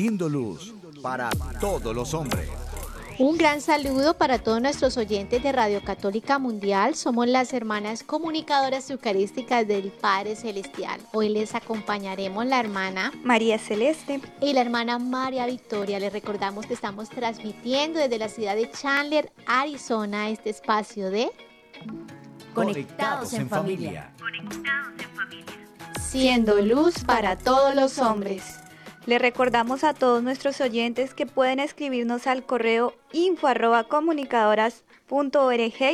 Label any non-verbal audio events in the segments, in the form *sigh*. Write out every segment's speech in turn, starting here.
Siendo luz para todos los hombres. Un gran saludo para todos nuestros oyentes de Radio Católica Mundial. Somos las hermanas comunicadoras eucarísticas del Padre Celestial. Hoy les acompañaremos la hermana María Celeste y la hermana María Victoria. Les recordamos que estamos transmitiendo desde la ciudad de Chandler, Arizona, este espacio de Conectados en familia. Siendo luz para todos los hombres. Le recordamos a todos nuestros oyentes que pueden escribirnos al correo info y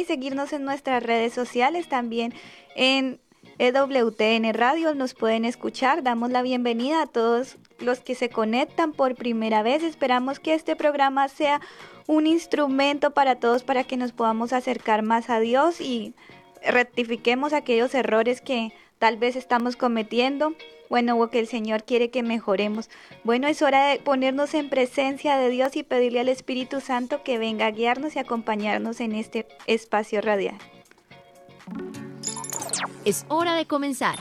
seguirnos en nuestras redes sociales también en EWTN Radio nos pueden escuchar. Damos la bienvenida a todos los que se conectan por primera vez. Esperamos que este programa sea un instrumento para todos para que nos podamos acercar más a Dios y rectifiquemos aquellos errores que tal vez estamos cometiendo bueno, o que el Señor quiere que mejoremos. Bueno, es hora de ponernos en presencia de Dios y pedirle al Espíritu Santo que venga a guiarnos y acompañarnos en este espacio radial. Es hora de comenzar.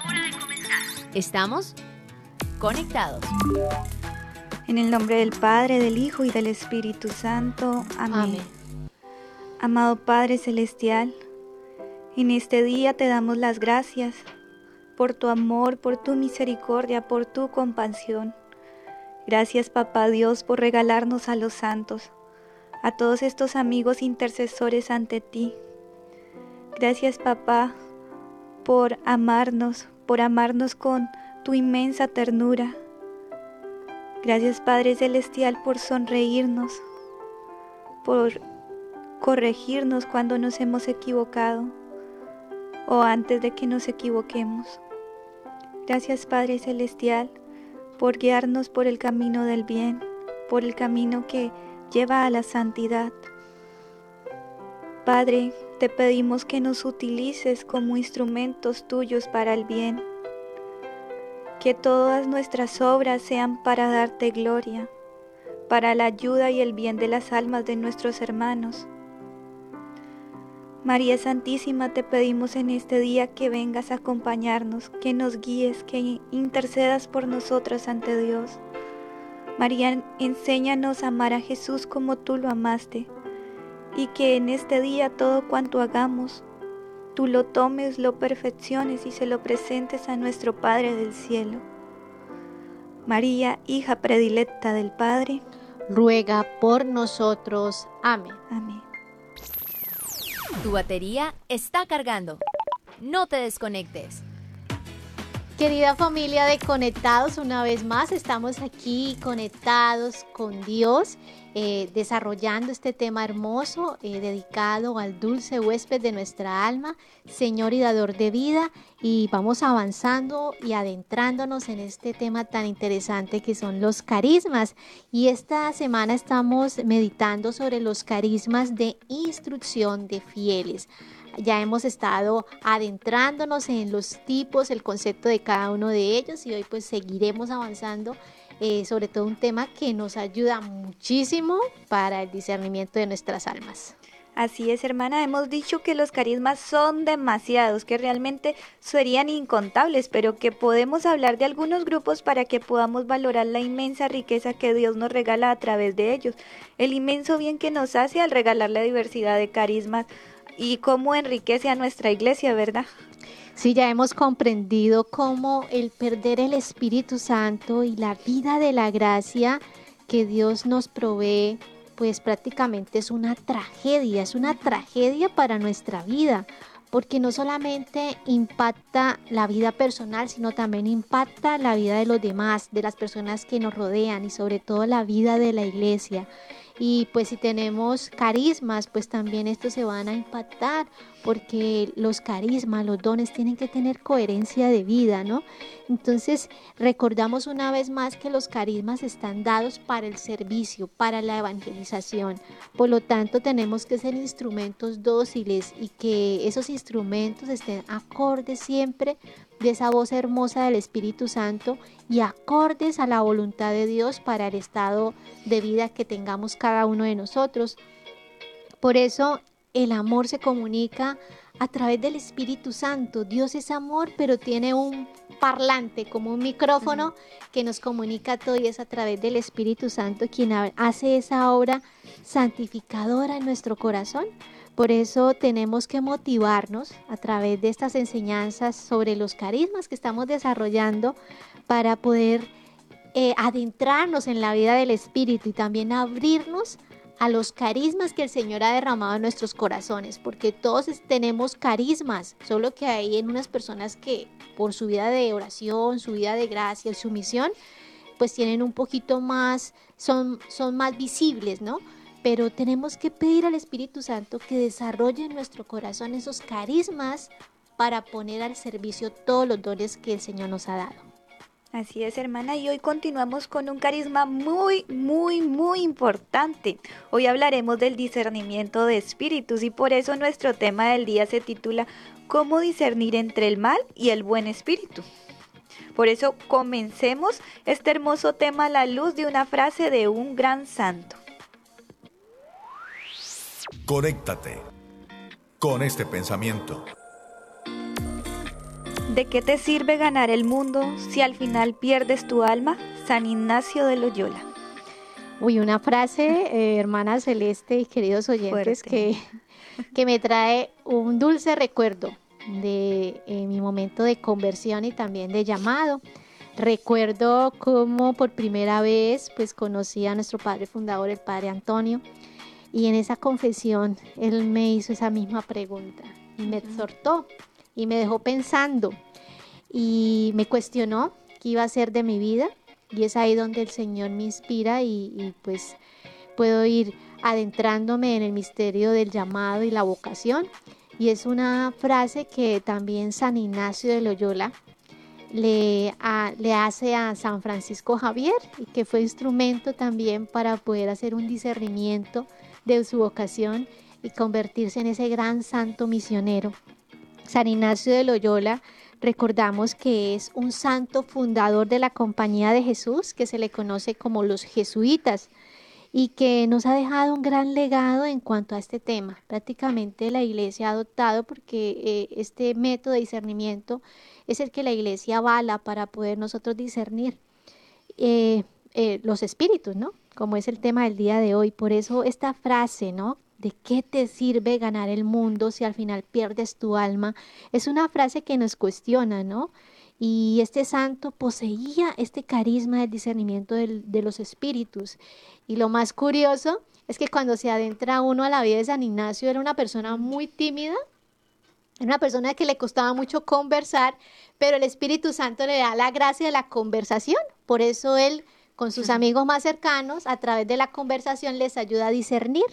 Estamos conectados. En el nombre del Padre, del Hijo y del Espíritu Santo. Amén. Amén. Amado Padre Celestial, en este día te damos las gracias por tu amor, por tu misericordia, por tu compasión. Gracias, Papá Dios, por regalarnos a los santos, a todos estos amigos intercesores ante ti. Gracias, Papá, por amarnos, por amarnos con tu inmensa ternura. Gracias, Padre Celestial, por sonreírnos, por corregirnos cuando nos hemos equivocado o antes de que nos equivoquemos. Gracias Padre Celestial por guiarnos por el camino del bien, por el camino que lleva a la santidad. Padre, te pedimos que nos utilices como instrumentos tuyos para el bien, que todas nuestras obras sean para darte gloria, para la ayuda y el bien de las almas de nuestros hermanos María Santísima, te pedimos en este día que vengas a acompañarnos, que nos guíes, que intercedas por nosotras ante Dios. María, enséñanos a amar a Jesús como tú lo amaste, y que en este día todo cuanto hagamos, tú lo tomes, lo perfecciones y se lo presentes a nuestro Padre del cielo. María, hija predilecta del Padre, ruega por nosotros. Amén. Amén. Tu batería está cargando. No te desconectes. Querida familia de Conectados, una vez más estamos aquí conectados con Dios, eh, desarrollando este tema hermoso eh, dedicado al dulce huésped de nuestra alma, Señor y Dador de vida, y vamos avanzando y adentrándonos en este tema tan interesante que son los carismas. Y esta semana estamos meditando sobre los carismas de instrucción de fieles ya hemos estado adentrándonos en los tipos, el concepto de cada uno de ellos y hoy pues seguiremos avanzando eh, sobre todo un tema que nos ayuda muchísimo para el discernimiento de nuestras almas. Así es, hermana, hemos dicho que los carismas son demasiados, que realmente serían incontables, pero que podemos hablar de algunos grupos para que podamos valorar la inmensa riqueza que Dios nos regala a través de ellos, el inmenso bien que nos hace al regalar la diversidad de carismas y cómo enriquece a nuestra iglesia, ¿verdad? Sí, ya hemos comprendido cómo el perder el Espíritu Santo y la vida de la gracia que Dios nos provee, pues prácticamente es una tragedia, es una tragedia para nuestra vida, porque no solamente impacta la vida personal, sino también impacta la vida de los demás, de las personas que nos rodean y sobre todo la vida de la iglesia. Y pues si tenemos carismas, pues también estos se van a impactar porque los carismas, los dones tienen que tener coherencia de vida, ¿no? Entonces, recordamos una vez más que los carismas están dados para el servicio, para la evangelización. Por lo tanto, tenemos que ser instrumentos dóciles y que esos instrumentos estén acordes siempre de esa voz hermosa del Espíritu Santo y acordes a la voluntad de Dios para el estado de vida que tengamos cada uno de nosotros. Por eso el amor se comunica a través del Espíritu Santo. Dios es amor, pero tiene un parlante, como un micrófono que nos comunica todo y es a través del Espíritu Santo quien hace esa obra santificadora en nuestro corazón. Por eso tenemos que motivarnos a través de estas enseñanzas sobre los carismas que estamos desarrollando para poder eh, adentrarnos en la vida del Espíritu y también abrirnos a los carismas que el Señor ha derramado en nuestros corazones, porque todos tenemos carismas, solo que hay en unas personas que por su vida de oración, su vida de gracia, su misión, pues tienen un poquito más, son, son más visibles, ¿no? Pero tenemos que pedir al Espíritu Santo que desarrolle en nuestro corazón esos carismas para poner al servicio todos los dones que el Señor nos ha dado. Así es, hermana, y hoy continuamos con un carisma muy, muy, muy importante. Hoy hablaremos del discernimiento de espíritus y por eso nuestro tema del día se titula ¿Cómo discernir entre el mal y el buen espíritu? Por eso comencemos este hermoso tema a la luz de una frase de un gran santo. Conéctate con este pensamiento. ¿De qué te sirve ganar el mundo si al final pierdes tu alma? San Ignacio de Loyola. Uy, una frase, eh, hermana Celeste y queridos oyentes, que, que, me trae un dulce recuerdo de eh, mi momento de conversión y también de llamado. Recuerdo cómo por primera vez pues conocí a nuestro padre fundador, el padre Antonio, y en esa confesión él me hizo esa misma pregunta y me exhortó y me dejó pensando y me cuestionó qué iba a ser de mi vida y es ahí donde el Señor me inspira y, pues puedo ir adentrándome en el misterio del llamado y la vocación. Y es una frase que también San Ignacio de Loyola le, le, hace a San Francisco Javier y que fue instrumento también para poder hacer un discernimiento de su vocación y convertirse en ese gran santo misionero. San Ignacio de Loyola Recordamos que es un santo fundador de la Compañía de Jesús, que se le conoce como los jesuitas, y que nos ha dejado un gran legado en cuanto a este tema. Prácticamente la iglesia ha adoptado porque eh, este método de discernimiento es el que la iglesia avala para poder nosotros discernir eh, eh, los espíritus, ¿no? Como es el tema del día de hoy. Por eso esta frase, ¿no? ¿De qué te sirve ganar el mundo si al final pierdes tu alma? Es una frase que nos cuestiona, ¿no? Y este santo poseía este carisma del discernimiento de los espíritus. Y lo más curioso es que cuando se adentra uno a la vida de San Ignacio era una persona muy tímida, era una persona que le costaba mucho conversar, pero el Espíritu Santo le da la gracia de la conversación. Por eso él, con sus amigos más cercanos, a través de la conversación les ayuda a discernir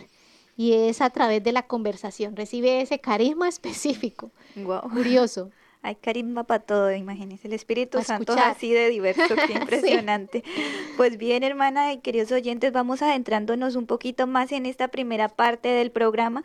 y es a través de la conversación, recibe ese carisma *laughs* específico. Wow. Curioso. Hay carisma para todo, imagínense. El Espíritu Santo es así de diverso, qué *laughs* impresionante. Pues bien, hermana y queridos oyentes, vamos adentrándonos un poquito más en esta primera parte del programa,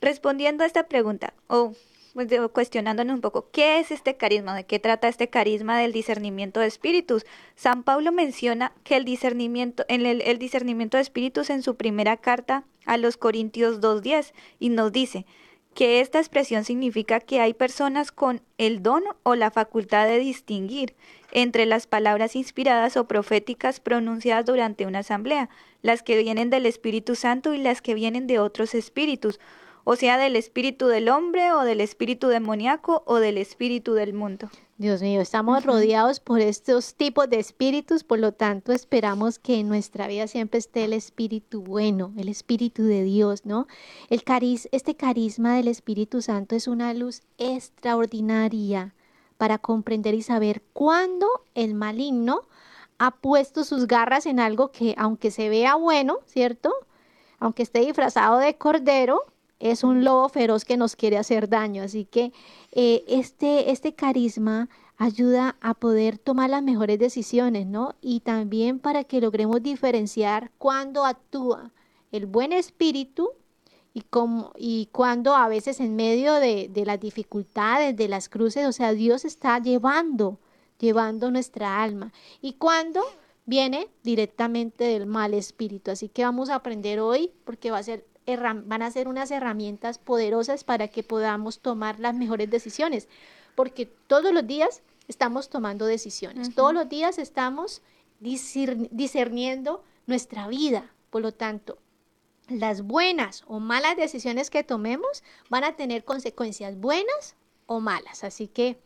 respondiendo a esta pregunta. Oh, pues, cuestionándonos un poco, ¿qué es este carisma? ¿De qué trata este carisma del discernimiento de espíritus? San Pablo menciona que el discernimiento, en el, discernimiento de espíritus en su primera carta a los Corintios 2.10 y nos dice que esta expresión significa que hay personas con el don o la facultad de distinguir entre las palabras inspiradas o proféticas pronunciadas durante una asamblea, las que vienen del Espíritu Santo y las que vienen de otros espíritus, o sea, del espíritu del hombre o del espíritu demoníaco o del espíritu del mundo. Dios mío, estamos rodeados por estos tipos de espíritus, por lo tanto esperamos que en nuestra vida siempre esté el espíritu bueno, el espíritu de Dios, ¿no? El cariz, este carisma del Espíritu Santo es una luz extraordinaria para comprender y saber cuándo el maligno ha puesto sus garras en algo que aunque se vea bueno, ¿cierto? Aunque esté disfrazado de cordero, es un lobo feroz que nos quiere hacer daño. Así que eh, este, este carisma ayuda a poder tomar las mejores decisiones, ¿no? Y también para que logremos diferenciar cuando actúa el buen espíritu y, como, y cuando a veces en medio de, de las dificultades, de las cruces, o sea, Dios está llevando, llevando nuestra alma. Y cuando viene directamente del mal espíritu. Así que vamos a aprender hoy porque va a ser van a ser unas herramientas poderosas para que podamos tomar las mejores decisiones, porque todos los días estamos tomando decisiones, todos los días estamos discerniendo nuestra vida, por lo tanto, las buenas o malas decisiones que tomemos van a tener consecuencias buenas o malas, así que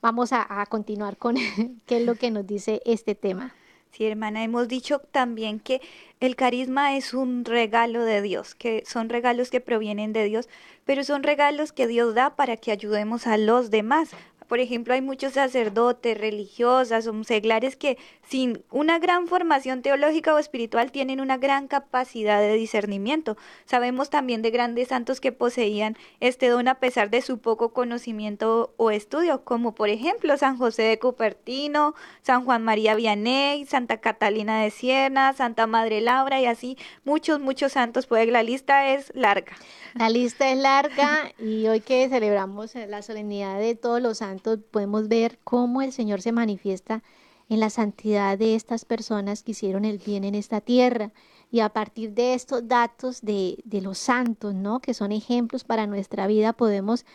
vamos a, a continuar con *laughs* qué es lo que nos dice este tema. Sí, hermana, hemos dicho también que el carisma es un regalo de Dios, que son regalos que provienen de Dios, pero son regalos que Dios da para que ayudemos a los demás, por ejemplo, hay muchos sacerdotes, religiosas o seglares que sin una gran formación teológica o espiritual tienen una gran capacidad de discernimiento. Sabemos también de grandes santos que poseían este don a pesar de su poco conocimiento o estudio, como por ejemplo San José de Cupertino, San Juan María Vianney, Santa Catalina de Siena, Santa Madre Laura y así muchos, muchos santos, pues la lista es larga. La lista es larga y hoy que celebramos la solemnidad de todos los santos, podemos ver cómo el Señor se manifiesta en la santidad de estas personas que hicieron el bien en esta tierra. Y a partir de estos datos de, de los santos, ¿no? Que son ejemplos para nuestra vida, podemos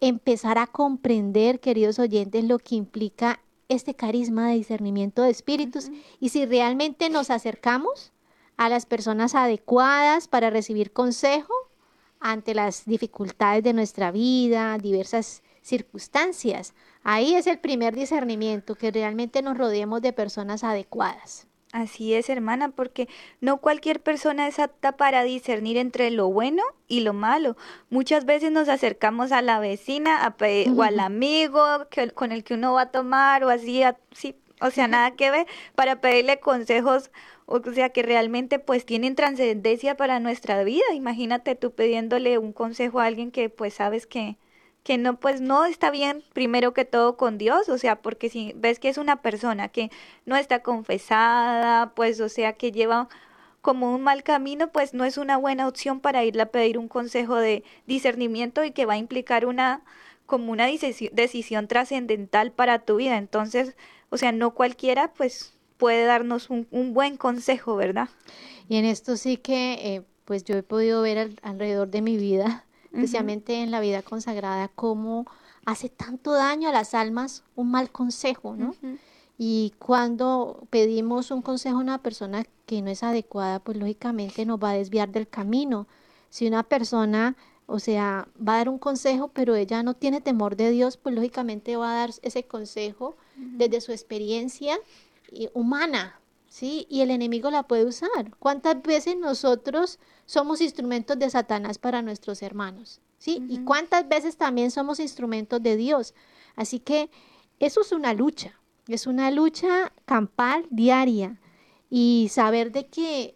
empezar a comprender, queridos oyentes, lo que implica este carisma de discernimiento de espíritus y si realmente nos acercamos a las personas adecuadas para recibir consejo ante las dificultades de nuestra vida, diversas circunstancias. Ahí es el primer discernimiento, que realmente nos rodeemos de personas adecuadas. Así es, hermana, porque no cualquier persona es apta para discernir entre lo bueno y lo malo. Muchas veces nos acercamos a la vecina o al amigo con el que uno va a tomar o así, así o sea, nada que ver, para pedirle consejos o sea, que realmente pues tienen trascendencia para nuestra vida. Imagínate tú pidiéndole un consejo a alguien que pues sabes que, que no, pues no está bien primero que todo con Dios, o sea, porque si ves que es una persona que no está confesada, pues o sea, que lleva como un mal camino, pues no es una buena opción para irle a pedir un consejo de discernimiento y que va a implicar una como una decisión trascendental para tu vida. Entonces, o sea, no cualquiera pues puede darnos un, buen consejo, ¿verdad? Y en esto sí que, eh, pues yo he podido ver alrededor de mi vida, especialmente en la vida consagrada, cómo hace tanto daño a las almas un mal consejo, ¿no? Y cuando pedimos un consejo a una persona que no es adecuada, pues lógicamente nos va a desviar del camino. Si una persona, o sea, va a dar un consejo, pero ella no tiene temor de Dios, pues lógicamente va a dar ese consejo desde su experiencia humana, ¿sí? Y el enemigo la puede usar. ¿Cuántas veces nosotros somos instrumentos de Satanás para nuestros hermanos? ¿Sí? Y cuántas veces también somos instrumentos de Dios. Así que eso es una lucha, es una lucha campal diaria y saber de que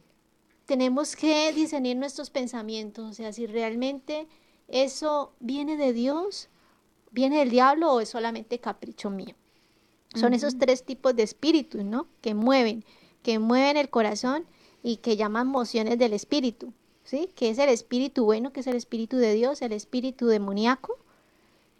tenemos que discernir nuestros pensamientos, o sea, si realmente eso viene de Dios, viene del diablo o es solamente capricho mío. Son esos tres tipos de espíritus, ¿no? Que mueven, que mueven el corazón y que llaman mociones del espíritu, ¿sí? Que es el espíritu bueno, que es el espíritu de Dios, el espíritu demoníaco,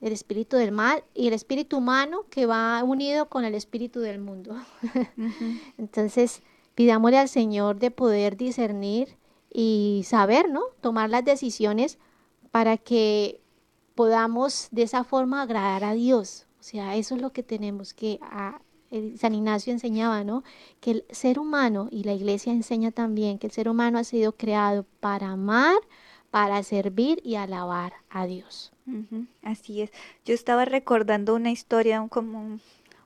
el espíritu del mal y el espíritu humano que va unido con el espíritu del mundo. *laughs* Entonces, pidámosle al Señor de poder discernir y saber, ¿no? Tomar las decisiones para que podamos de esa forma agradar a Dios, o sea, eso es lo que tenemos que... A, San Ignacio enseñaba, ¿no? Que el ser humano, y la iglesia enseña también, que el ser humano ha sido creado para amar, para servir y alabar a Dios. así es. Yo estaba recordando una historia, como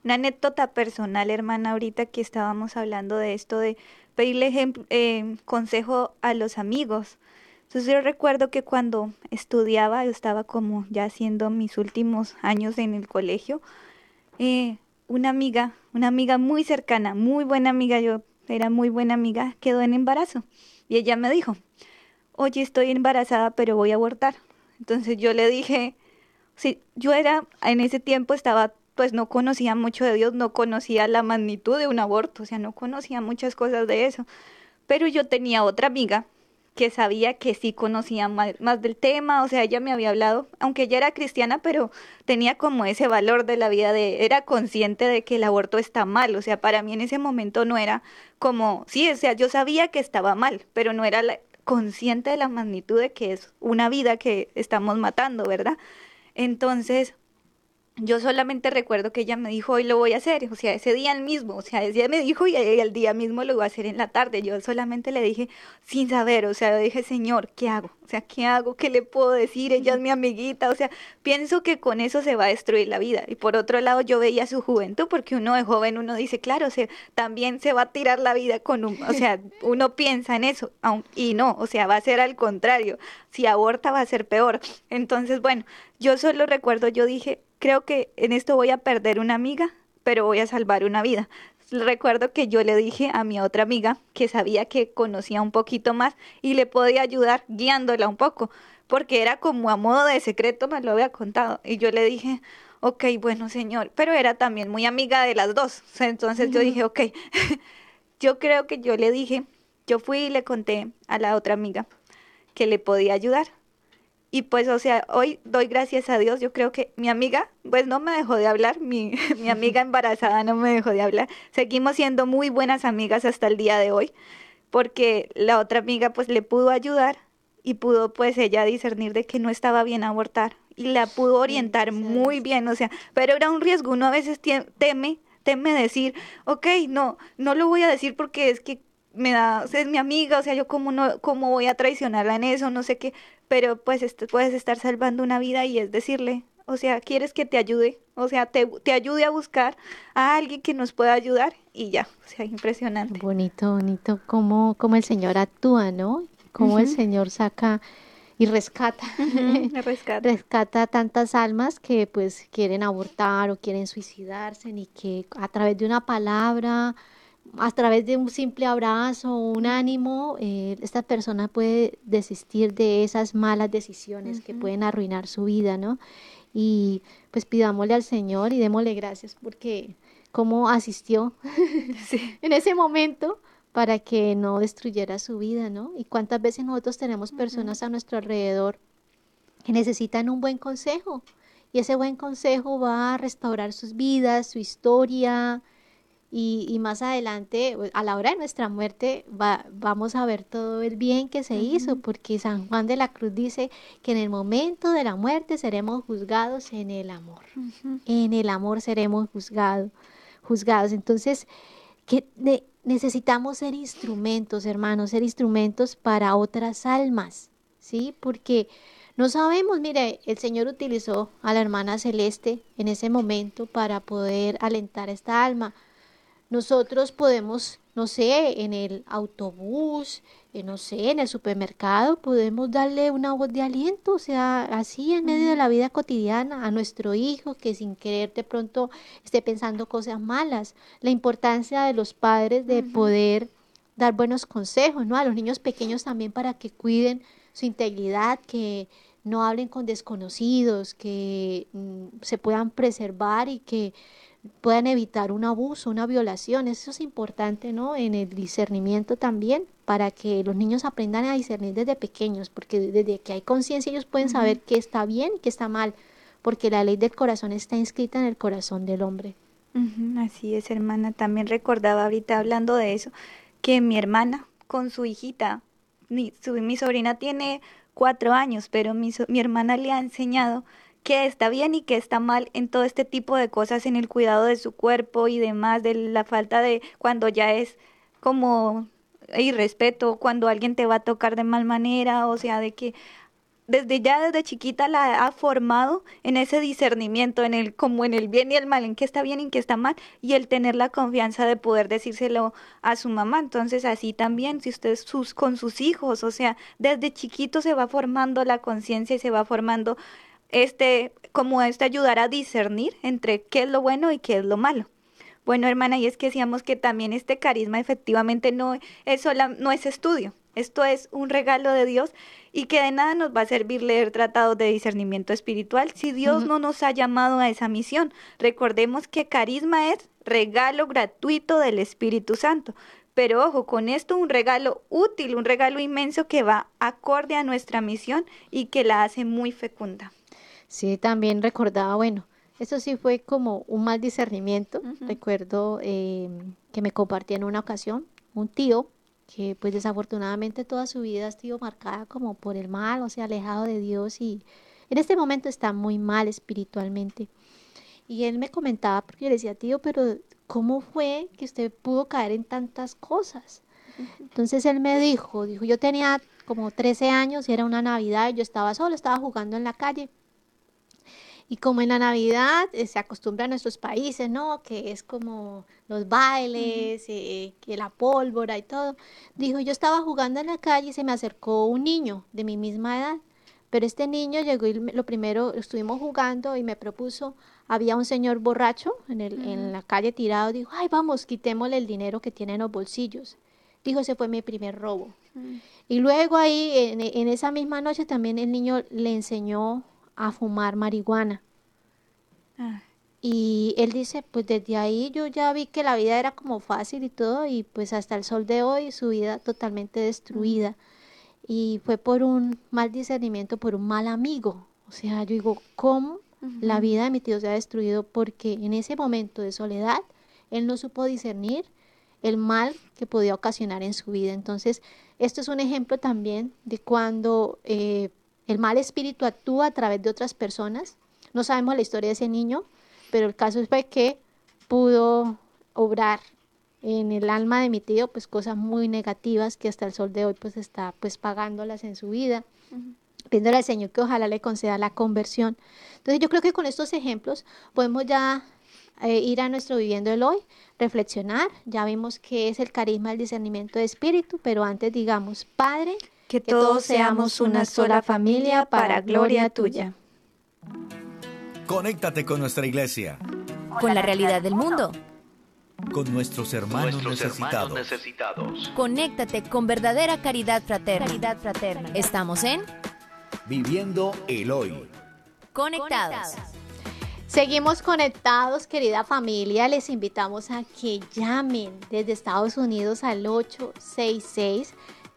una anécdota personal, hermana, ahorita que estábamos hablando de esto, de pedirle eh, consejo a los amigos. Entonces yo recuerdo que cuando estudiaba, yo estaba como ya haciendo mis últimos años en el colegio, eh, una amiga, una amiga muy cercana, muy buena amiga, yo era muy buena amiga, quedó en embarazo. Y ella me dijo, oye, estoy embarazada, pero voy a abortar. Entonces yo le dije, sí, yo era, en ese tiempo estaba, pues no conocía mucho de Dios, no conocía la magnitud de un aborto, o sea, no conocía muchas cosas de eso. Pero yo tenía otra amiga que sabía que sí conocía más, del tema, o sea, ella me había hablado, aunque ella era cristiana, pero tenía como ese valor de la vida, de, era consciente de que el aborto está mal, o sea, para mí en ese momento no era como, sí, o sea, yo sabía que estaba mal, pero no era consciente de la magnitud de que es una vida que estamos matando, ¿verdad? Entonces, yo solamente recuerdo que ella me dijo, hoy lo voy a hacer, o sea, ese día el mismo, o sea, ese día me dijo y el día mismo lo voy a hacer en la tarde. Yo solamente le dije sin saber, o sea, le dije, Señor, ¿qué hago? O sea, ¿qué hago? ¿Qué le puedo decir? Ella es mi amiguita, o sea, pienso que con eso se va a destruir la vida. Y por otro lado, yo veía su juventud, porque uno de joven, uno dice, claro, o sea, también se va a tirar la vida con un, o sea, *laughs* uno piensa en eso, y no, o sea, va a ser al contrario, si aborta va a ser peor. Entonces, bueno, yo solo recuerdo, yo dije, creo que en esto voy a perder una amiga, pero voy a salvar una vida. Recuerdo que yo le dije a mi otra amiga que sabía que conocía un poquito más y le podía ayudar guiándola un poco, porque era como a modo de secreto, me lo había contado. Y yo le dije, ok, bueno, señor, pero era también muy amiga de las dos. Entonces yo dije, ok, *laughs* yo creo que yo le dije, yo fui y le conté a la otra amiga que le podía ayudar y pues, o sea, hoy doy gracias a Dios. Yo creo que mi amiga, pues no me dejó de hablar, mi, *laughs* mi amiga *laughs* embarazada no me dejó de hablar. Seguimos siendo muy buenas amigas hasta el día de hoy, porque la otra amiga pues le pudo ayudar y pudo pues ella discernir de que no estaba bien abortar y la pudo orientar muy bien, o sea, pero era un riesgo, uno a veces teme, teme decir, ok, no, no lo voy a decir porque es que me da, es mi amiga, o sea, yo como no, cómo voy a traicionarla en eso, no sé qué, pero pues puedes estar salvando una vida y es decirle, o sea, quieres que te ayude, o sea, te, te, ayude a buscar a alguien que nos pueda ayudar y ya, o sea, impresionante. Bonito, bonito, cómo, cómo el Señor actúa, ¿no? Cómo el Señor saca y rescata, *laughs* rescata, rescata tantas almas que pues quieren abortar o quieren suicidarse y que a través de una palabra, a través de un simple abrazo, un ánimo, eh, esta persona puede desistir de esas malas decisiones que pueden arruinar su vida, ¿no? Y pues pidámosle al Señor y démosle gracias porque cómo asistió *laughs* en ese momento para que no destruyera su vida, ¿no? Y cuántas veces nosotros tenemos personas a nuestro alrededor que necesitan un buen consejo y ese buen consejo va a restaurar sus vidas, su historia, y, más adelante, pues, a la hora de nuestra muerte, va, vamos a ver todo el bien que se hizo, porque San Juan de la Cruz dice que en el momento de la muerte seremos juzgados en el amor. En el amor seremos juzgados. juzgados. Entonces, que necesitamos ser instrumentos, hermanos, ser instrumentos para otras almas, ¿sí? Porque no sabemos, mire, el Señor utilizó a la hermana celeste en ese momento para poder alentar esta alma nosotros podemos, no sé, en el autobús, eh, no sé, en el supermercado, podemos darle una voz de aliento, o sea, así en medio de la vida cotidiana a nuestro hijo que sin querer de pronto esté pensando cosas malas. La importancia de los padres de poder dar buenos consejos, ¿no? A los niños pequeños también para que cuiden su integridad, que no hablen con desconocidos, que mm, se puedan preservar y que puedan evitar un abuso, una violación. Eso es importante, ¿no? En el discernimiento también, para que los niños aprendan a discernir desde pequeños, porque desde que hay conciencia ellos pueden saber qué está bien y qué está mal, porque la ley del corazón está inscrita en el corazón del hombre. así es, hermana. También recordaba ahorita hablando de eso, que mi hermana con su hijita, mi, mi sobrina tiene cuatro años, pero mi, mi hermana le ha enseñado qué está bien y qué está mal en todo este tipo de cosas, en el cuidado de su cuerpo y demás, de la falta de cuando ya es como irrespeto, cuando alguien te va a tocar de mal manera, o sea, de que desde ya desde chiquita la ha formado en ese discernimiento, en el como en el bien y el mal, en qué está bien y en qué está mal, y el tener la confianza de poder decírselo a su mamá. Entonces, así también, si usted sus, con sus hijos, o sea, desde chiquito se va formando la conciencia y se va formando este, como este ayudar a discernir entre qué es lo bueno y qué es lo malo. Bueno, hermana, y es que decíamos que también este carisma efectivamente no es, sola, no es estudio, Esto es un regalo de Dios y que de nada nos va a servir leer tratados de discernimiento espiritual si Dios no nos ha llamado a esa misión. Recordemos que carisma es regalo gratuito del Espíritu Santo. Pero ojo, con esto un regalo útil, un regalo inmenso que va acorde a nuestra misión y que la hace muy fecunda. Sí, también recordaba, bueno, eso sí fue como un mal discernimiento. Recuerdo eh, que me compartía en una ocasión un tío que pues desafortunadamente toda su vida ha sido marcada como por el mal, o sea, alejado de Dios y en este momento está muy mal espiritualmente. Y él me comentaba, porque yo le decía, tío, pero ¿cómo fue que usted pudo caer en tantas cosas? Entonces él me dijo, dijo, yo tenía como 13 años y era una Navidad, y yo estaba solo, estaba jugando en la calle y como en la Navidad eh, se acostumbra a nuestros países, ¿no? Que es como los bailes, eh, que la pólvora y todo. Dijo, yo estaba jugando en la calle y se me acercó un niño de mi misma edad. Pero este niño llegó y lo primero, estuvimos jugando y me propuso, había un señor borracho en, el, en la calle tirado, dijo, ay, vamos, quitémosle el dinero que tiene en los bolsillos. Dijo, ese fue mi primer robo. Y luego ahí, en, en esa misma noche, también el niño le enseñó a fumar marihuana. Ah. Y él dice, pues desde ahí yo ya vi que la vida era como fácil y todo, y pues hasta el sol de hoy su vida totalmente destruida. Y fue por un mal discernimiento, por un mal amigo. O sea, yo digo, ¿cómo la vida de mi tío se ha destruido? Porque en ese momento de soledad, él no supo discernir el mal que podía ocasionar en su vida. Entonces, esto es un ejemplo también de cuando eh, el mal espíritu actúa a través de otras personas. No sabemos la historia de ese niño, pero el caso es que pudo obrar en el alma de mi tío pues cosas muy negativas que hasta el sol de hoy pues está pues pagándolas en su vida. Pidiéndole al Señor que ojalá le conceda la conversión. Entonces yo creo que con estos ejemplos podemos ya eh, ir a nuestro viviendo el hoy, reflexionar. Ya vimos que es el carisma del discernimiento de espíritu, pero antes digamos, Padre, que todos seamos una sola familia para gloria tuya. Conéctate con nuestra iglesia. Con la realidad del mundo. Con nuestros hermanos, necesitados. Conéctate con verdadera caridad fraterna. Caridad fraterna. Estamos en Viviendo el Hoy. Conectados. Seguimos conectados, querida familia. Les invitamos a que llamen desde Estados Unidos al 866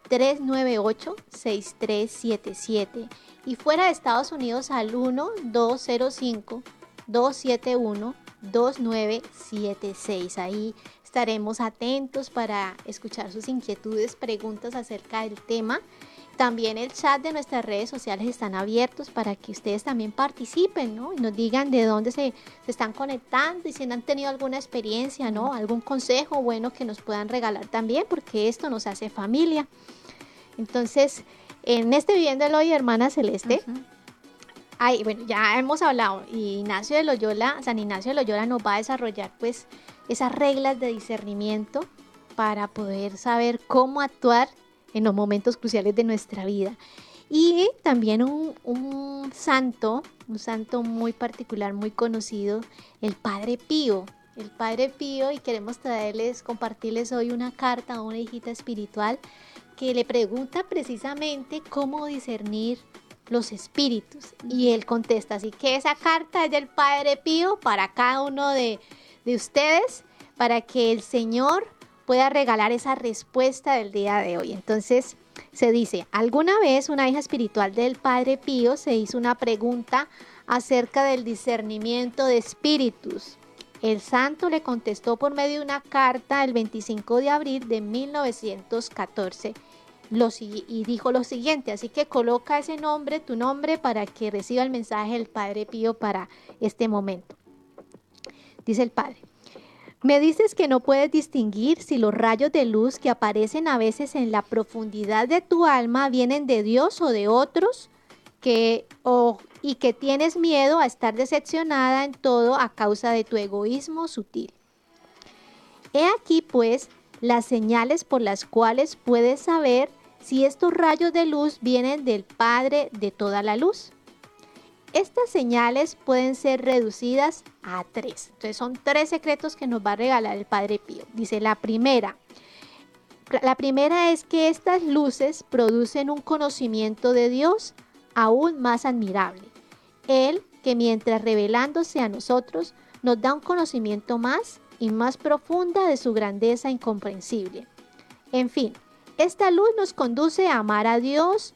398-6377 y fuera de Estados Unidos al 1-205-271-2976. Ahí estaremos atentos para escuchar sus inquietudes, preguntas acerca del tema. También el chat de nuestras redes sociales están abiertos para que ustedes también participen, ¿no? Y nos digan de dónde se, se, están conectando y si han tenido alguna experiencia, ¿no? Algún consejo bueno que nos puedan regalar también, porque esto nos hace familia. Entonces, en este Viviendo el Hoy, hermana Celeste, bueno, ya hemos hablado, y Ignacio de Loyola, San Ignacio de Loyola nos va a desarrollar pues esas reglas de discernimiento para poder saber cómo actuar en los momentos cruciales de nuestra vida. Y también un, un, santo, un santo muy particular, muy conocido, el Padre Pío. El Padre Pío, y queremos traerles, compartirles hoy una carta a una hijita espiritual que le pregunta precisamente cómo discernir los espíritus y él contesta, así que esa carta es del Padre Pío para cada uno de, ustedes, para que el Señor pueda regalar esa respuesta del día de hoy. Entonces se dice, alguna vez una hija espiritual del Padre Pío se hizo una pregunta acerca del discernimiento de espíritus. El santo le contestó por medio de una carta el 25 de abril de 1914 y dijo lo siguiente, así que coloca ese nombre, tu nombre, para que reciba el mensaje del Padre Pío para este momento. Dice el Padre, me dices que no puedes distinguir si los rayos de luz que aparecen a veces en la profundidad de tu alma vienen de Dios o de otros, que, y que tienes miedo a estar decepcionada en todo a causa de tu egoísmo sutil. He aquí pues las señales por las cuales puedes saber si estos rayos de luz vienen del Padre de toda la luz. Estas señales pueden ser reducidas a tres. Entonces son tres secretos que nos va a regalar el Padre Pío. Dice la primera, La primera es que estas luces producen un conocimiento de Dios aún más admirable. Él que mientras revelándose a nosotros nos da un conocimiento más y más profunda de su grandeza incomprensible. En fin, esta luz nos conduce a amar a Dios,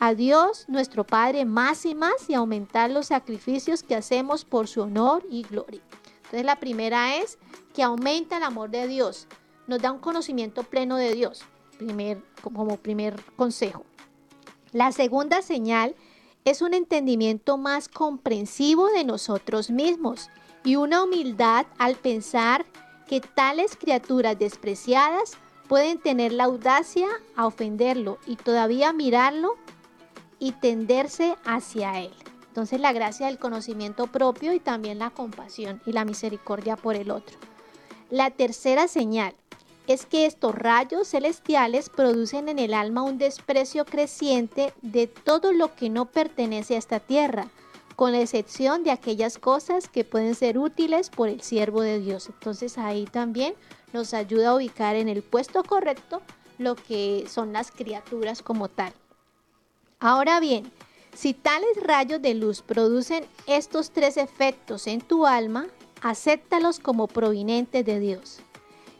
a Dios nuestro Padre más y más y aumentar los sacrificios que hacemos por su honor y gloria. Entonces la primera es que aumenta el amor de Dios, nos da un conocimiento pleno de Dios, primer, como primer consejo. La segunda señal es un entendimiento más comprensivo de nosotros mismos y una humildad al pensar que tales criaturas despreciadas pueden tener la audacia a ofenderlo y todavía mirarlo y tenderse hacia él. Entonces la gracia del conocimiento propio y también la compasión y la misericordia por el otro. La tercera señal es que estos rayos celestiales producen en el alma un desprecio creciente de todo lo que no pertenece a esta tierra, con la excepción de aquellas cosas que pueden ser útiles por el siervo de Dios. Entonces ahí también nos ayuda a ubicar en el puesto correcto lo que son las criaturas como tal. Ahora bien, si tales rayos de luz producen estos tres efectos en tu alma, acéptalos como provenientes de Dios.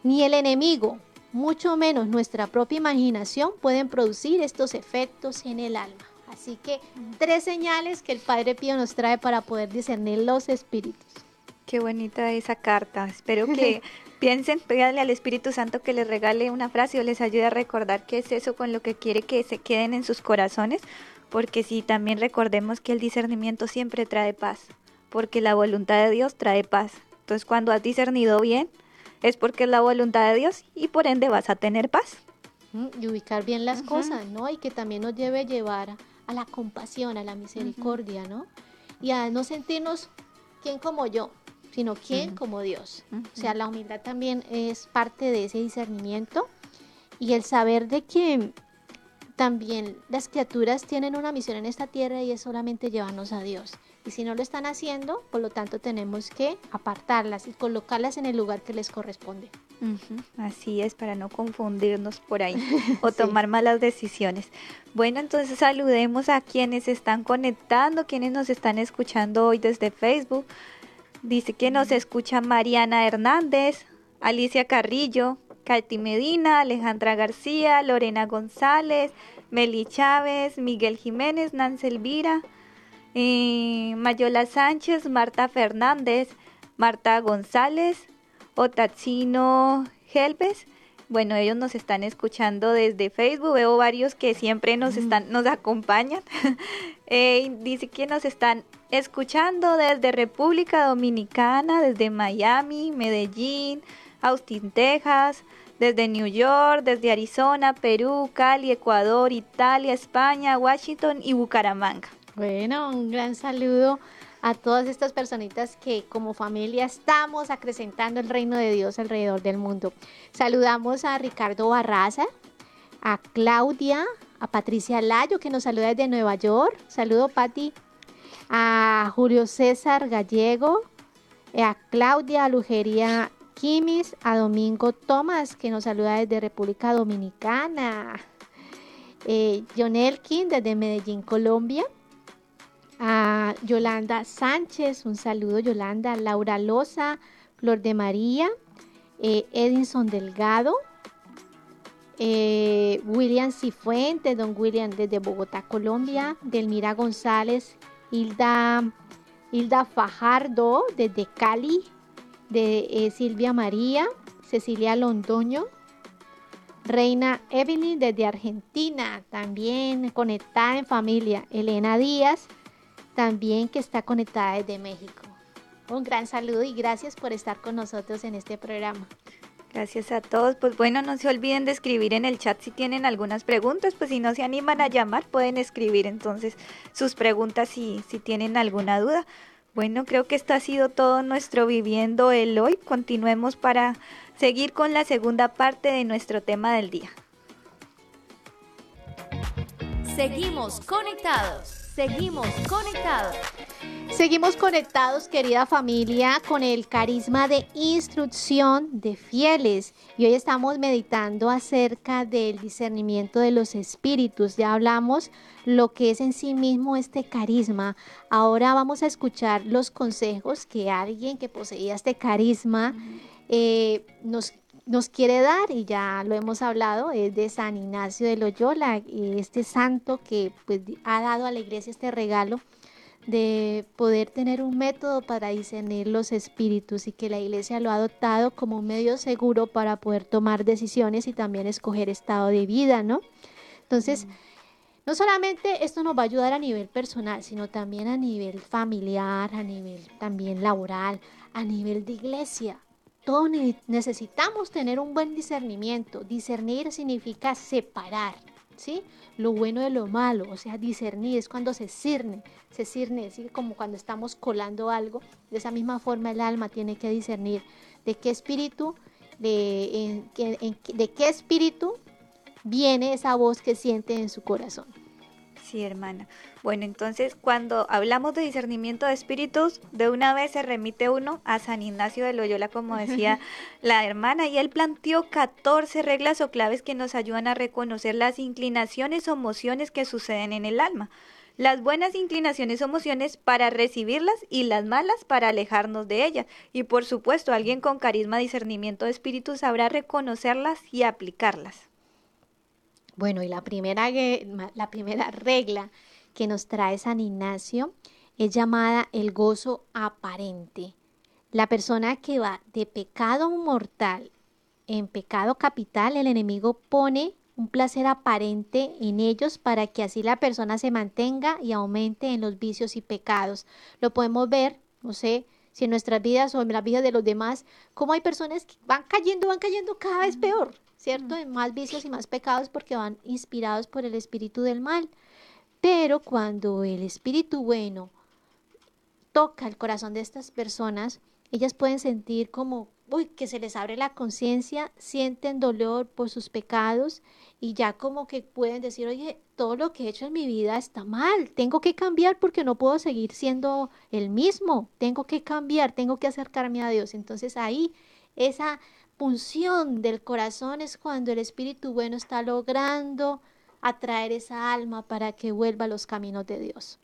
Ni el enemigo, mucho menos nuestra propia imaginación pueden producir estos efectos en el alma. Así que tres señales que el Padre Pío nos trae para poder discernir los espíritus. Qué bonita esa carta. Espero que *laughs* piensen, pídale al Espíritu Santo que les regale una frase o les ayude a recordar qué es eso con lo que quiere que se queden en sus corazones porque si también recordemos que el discernimiento siempre trae paz, porque la voluntad de Dios trae paz. Entonces cuando has discernido bien, es porque es la voluntad de Dios y por ende vas a tener paz. Mm, y ubicar bien las cosas, ¿no? Y que también nos debe llevar a, la compasión, a la misericordia, ¿no? Y a no sentirnos quién como yo, sino quién como Dios. O sea, la humildad también es parte de ese discernimiento y el saber de que también las criaturas tienen una misión en esta tierra y es solamente llevarnos a Dios. Y si no lo están haciendo, por lo tanto tenemos que apartarlas y colocarlas en el lugar que les corresponde. Así es, para no confundirnos por ahí *laughs* o tomar malas decisiones. Bueno, entonces saludemos a quienes están conectando, quienes nos están escuchando hoy desde Facebook. Dice que nos escucha Mariana Hernández, Alicia Carrillo, Katy Medina, Alejandra García, Lorena González, Meli Chávez, Miguel Jiménez, Nancy Elvira, eh, Mayola Sánchez, Marta Fernández, Marta González, Otacino Helves. Bueno, ellos nos están escuchando desde Facebook. Veo varios que siempre nos están, nos acompañan. *laughs* Eh, dice que nos están escuchando desde República Dominicana, desde Miami, Medellín, Austin, Texas, desde New York, desde Arizona, Perú, Cali, Ecuador, Italia, España, Washington y Bucaramanga. Bueno, un gran saludo a todas estas personitas que como familia estamos acrecentando el reino de Dios alrededor del mundo. Saludamos a Ricardo Barraza, a Claudia, a Patricia Layo que nos saluda desde Nueva York. Saludo Pati, a Julio César Gallego, a Claudia Lujería Kimis, a Domingo Tomás, que nos saluda desde República Dominicana, eh, John Elkin desde Medellín, Colombia, a Yolanda Sánchez, un saludo Yolanda, Laura Loza, Flor de María, eh, Edinson Delgado, eh, William Cifuentes, don William desde Bogotá, Colombia, Delmira González, Hilda, Hilda Fajardo desde Cali, de eh, Silvia María, Cecilia Londoño, Reina Evelyn desde Argentina, también conectada en familia, Elena Díaz, también que está conectada desde México. Un gran saludo y gracias por estar con nosotros en este programa. Gracias a todos. Pues bueno, no se olviden de escribir en el chat si tienen algunas preguntas, pues si no se animan a llamar, pueden escribir entonces sus preguntas si, si tienen alguna duda. Bueno, creo que esto ha sido todo nuestro viviendo el hoy. Continuemos para seguir con la segunda parte de nuestro tema del día. Seguimos conectados. Seguimos conectados. Seguimos conectados, querida familia, con el carisma de instrucción de fieles. Y hoy estamos meditando acerca del discernimiento de los espíritus. Ya hablamos lo que es en sí mismo este carisma. Ahora vamos a escuchar los consejos que alguien que poseía este carisma eh, nos nos quiere dar, y ya lo hemos hablado, es de San Ignacio de Loyola, este santo que pues, ha dado a la iglesia este regalo de poder tener un método para discernir los espíritus y que la iglesia lo ha adoptado como un medio seguro para poder tomar decisiones y también escoger estado de vida, ¿no? Entonces, no solamente esto nos va a ayudar a nivel personal, sino también a nivel familiar, a nivel también laboral, a nivel de iglesia. Todos necesitamos tener un buen discernimiento. Discernir significa separar, ¿sí? Lo bueno de lo malo, o sea, discernir es cuando se cirne, se cirne, ¿sí? Como cuando estamos colando algo. De esa misma forma el alma tiene que discernir de qué espíritu, de, de qué espíritu viene esa voz que siente en su corazón. Sí, hermana. Bueno, entonces cuando hablamos de discernimiento de espíritus, de una vez se remite uno a San Ignacio de Loyola, como decía la hermana, y él planteó 14 reglas o claves que nos ayudan a reconocer las inclinaciones o emociones que suceden en el alma. Las buenas inclinaciones o emociones para recibirlas y las malas para alejarnos de ellas. Y por supuesto, alguien con carisma discernimiento de espíritus sabrá reconocerlas y aplicarlas. Bueno, y la primera, la primera *laughs* regla que nos trae San Ignacio es llamada el gozo aparente. La persona que va de pecado mortal en pecado capital, el enemigo pone un placer aparente en ellos para que así la persona se mantenga y aumente en los vicios y pecados. Lo podemos ver, no sé, si en nuestras vidas o en la vida de los demás, cómo hay personas que van cayendo, van cayendo cada vez peor. ¿Cierto? En más vicios y más pecados porque van inspirados por el espíritu del mal. Pero cuando el espíritu bueno toca el corazón de estas personas, ellas pueden sentir como, uy, que se les abre la conciencia, sienten dolor por sus pecados y ya como que pueden decir, oye, todo lo que he hecho en mi vida está mal, tengo que cambiar porque no puedo seguir siendo el mismo, tengo que cambiar, tengo que acercarme a Dios. Entonces ahí esa punción del corazón es cuando el Espíritu bueno está logrando atraer esa alma para que vuelva a los caminos de Dios.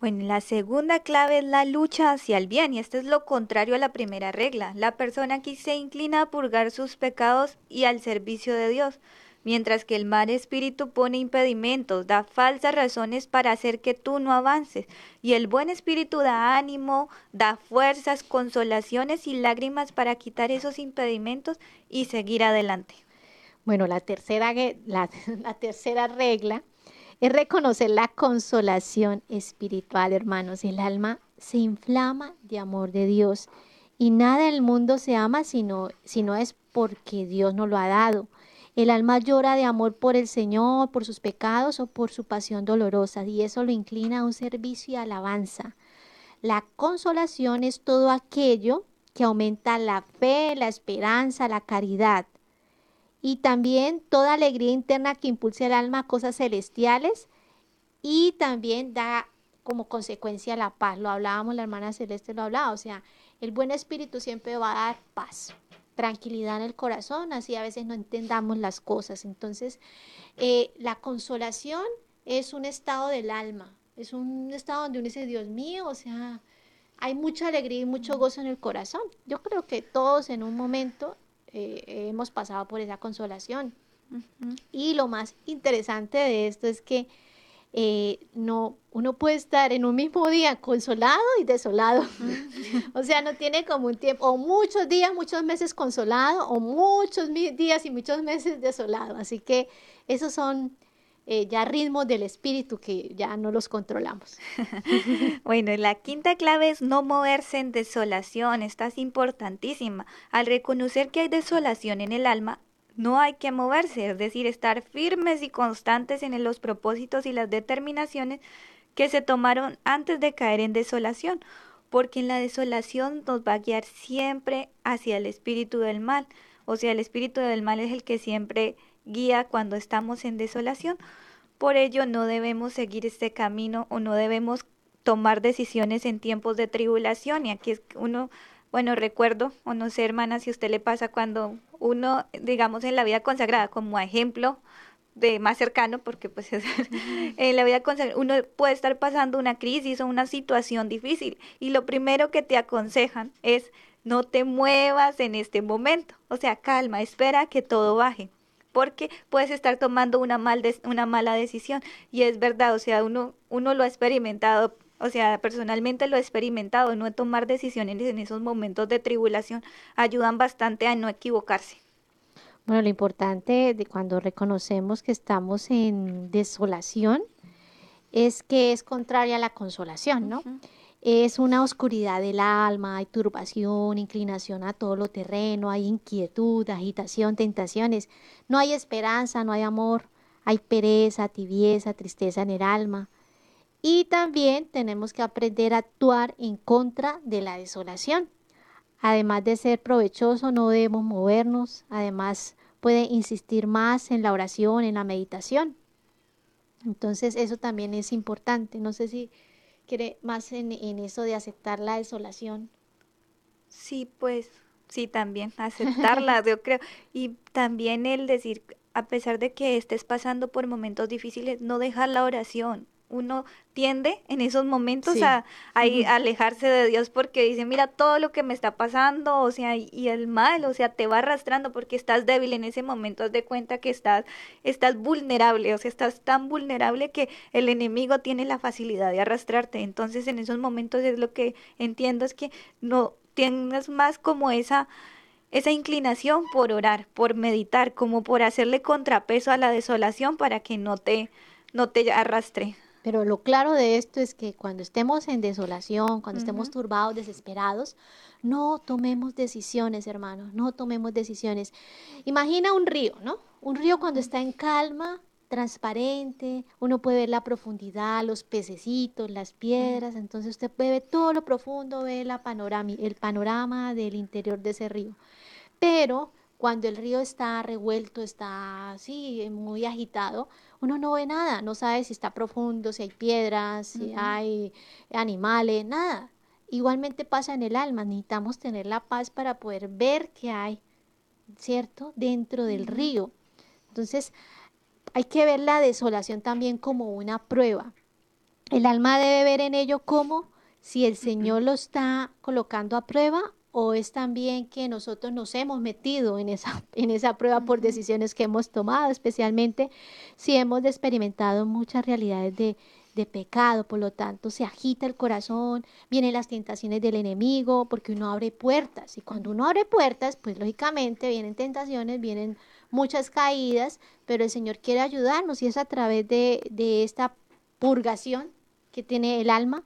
Bueno, la segunda clave es la lucha hacia el bien y esto es lo contrario a la primera regla. La persona aquí se inclina a purgar sus pecados y al servicio de Dios mientras que el mal espíritu pone impedimentos, da falsas razones para hacer que tú no avances, y el buen espíritu da ánimo, da fuerzas, consolaciones y lágrimas para quitar esos impedimentos y seguir adelante. Bueno, la tercera, *laughs* la, tercera regla es reconocer la consolación espiritual, hermanos. El alma se inflama de amor de Dios y nada del mundo se ama sino, si no es porque Dios nos lo ha dado. El alma llora de amor por el Señor, por sus pecados o por su pasión dolorosa, y eso lo inclina a un servicio y alabanza. La consolación es todo aquello que aumenta la fe, la esperanza, la caridad. Y también toda alegría interna que impulse al alma a cosas celestiales y también da como consecuencia la paz. Lo hablábamos, la hermana Celeste lo hablaba, o sea, el buen espíritu siempre va a dar paz tranquilidad en el corazón, así a veces no entendamos las cosas. Entonces, eh, la consolación es un estado del alma, es un estado donde uno dice, Dios mío, o sea, hay mucha alegría y mucho gozo en el corazón. Yo creo que todos en un momento eh, hemos pasado por esa consolación. Y lo más interesante de esto es que eh, no, uno puede estar en un mismo día consolado y desolado. *laughs* o sea, no tiene como un tiempo, o muchos días, muchos meses consolado, o muchos días y muchos meses desolado. Así que esos son eh, ya ritmos del espíritu que ya no los controlamos. *laughs* bueno, la quinta clave es no moverse en desolación. Esta es importantísima. Al reconocer que hay desolación en el alma, no hay que moverse, es decir, estar firmes y constantes en los propósitos y las determinaciones que se tomaron antes de caer en desolación, porque en la desolación nos va a guiar siempre hacia el espíritu del mal, o sea, el espíritu del mal es el que siempre guía cuando estamos en desolación. Por ello no debemos seguir este camino o no debemos tomar decisiones en tiempos de tribulación. Y aquí es uno, bueno, recuerdo, o no sé, hermana, si usted le pasa cuando uno, digamos, en la vida consagrada, como ejemplo, de más cercano, porque pues *laughs* en la vida consagrada uno puede estar pasando una crisis o una situación difícil y lo primero que te aconsejan es no te muevas en este momento, o sea, calma, espera que todo baje porque puedes estar tomando una, mal una mala decisión. Y es verdad, o sea, uno, uno lo ha experimentado, o sea, personalmente lo he experimentado, no tomar decisiones en esos momentos de tribulación ayudan bastante a no equivocarse. Bueno, lo importante de cuando reconocemos que estamos en desolación es que es contraria a la consolación, ¿no? Es una oscuridad del alma, hay turbación, inclinación a todo lo terreno, hay inquietud, agitación, tentaciones. No hay esperanza, no hay amor, hay pereza, tibieza, tristeza en el alma. Y también tenemos que aprender a actuar en contra de la desolación. Además de ser provechoso, no debemos movernos. Además, puede insistir más en la oración, en la meditación. Entonces, eso también es importante. No sé si quiere más en, eso de aceptar la desolación. Sí, pues sí, también aceptarla, *laughs* yo creo. Y también el decir, a pesar de que estés pasando por momentos difíciles, no dejar la oración uno tiende en esos momentos a, alejarse de Dios porque dice, mira todo lo que me está pasando, o sea, y, el mal, o sea, te va arrastrando porque estás débil en ese momento, haz de cuenta que estás, estás vulnerable, o sea, estás tan vulnerable que el enemigo tiene la facilidad de arrastrarte. Entonces, en esos momentos es lo que entiendo es que no tienes más como esa esa inclinación por orar, por meditar, como por hacerle contrapeso a la desolación para que no te no te arrastre. Pero lo claro de esto es que cuando estemos en desolación, cuando estemos turbados, desesperados, no tomemos decisiones, hermanos, no tomemos decisiones. Imagina un río, ¿no? Un río cuando está en calma, transparente, uno puede ver la profundidad, los pececitos, las piedras, entonces usted puede ver todo lo profundo, ve la panorama, el panorama del interior de ese río. Pero cuando el río está revuelto, está así, muy agitado, uno no ve nada, no sabe si está profundo, si hay piedras, si hay animales, nada. Igualmente pasa en el alma, necesitamos tener la paz para poder ver qué hay, ¿cierto? Dentro del río. Entonces, hay que ver la desolación también como una prueba. El alma debe ver en ello como si el Señor lo está colocando a prueba o es también que nosotros nos hemos metido en esa, *laughs* en esa prueba por decisiones que hemos tomado, especialmente si hemos experimentado muchas realidades de, de pecado, por lo tanto se agita el corazón, vienen las tentaciones del enemigo, porque uno abre puertas, y cuando uno abre puertas, pues lógicamente vienen tentaciones, vienen muchas caídas, pero el Señor quiere ayudarnos y es a través de, de esta purgación que tiene el alma